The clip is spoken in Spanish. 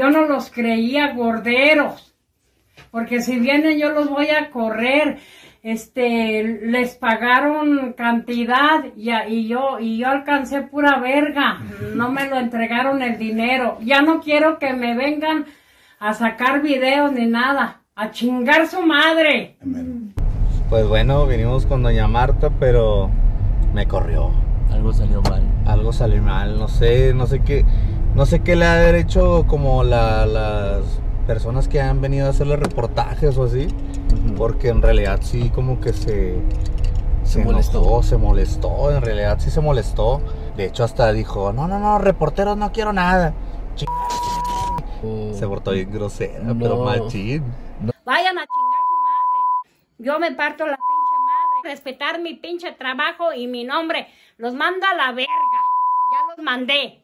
yo no los creía gorderos, porque si vienen yo los voy a correr. Este, les pagaron cantidad y, y yo y yo alcancé pura verga, no me lo entregaron el dinero. Ya no quiero que me vengan a sacar videos ni nada, a chingar su madre. Pues bueno, vinimos con doña Marta, pero me corrió. Algo salió mal. Algo salió mal, no sé, no sé qué, no sé qué le ha hecho como la- las personas que han venido a hacerle reportajes o así, porque en realidad sí como que se Se molestó. enojó, se molestó, en realidad sí se molestó. De hecho hasta dijo, no, no, no, reporteros no quiero nada. Ch- Oh. Se portó bien grosera, No. pero machín. Vayan a chingar su madre. Yo me parto la pinche madre. Respetar mi pinche trabajo y mi nombre. Los mando a la verga. Ya los mandé.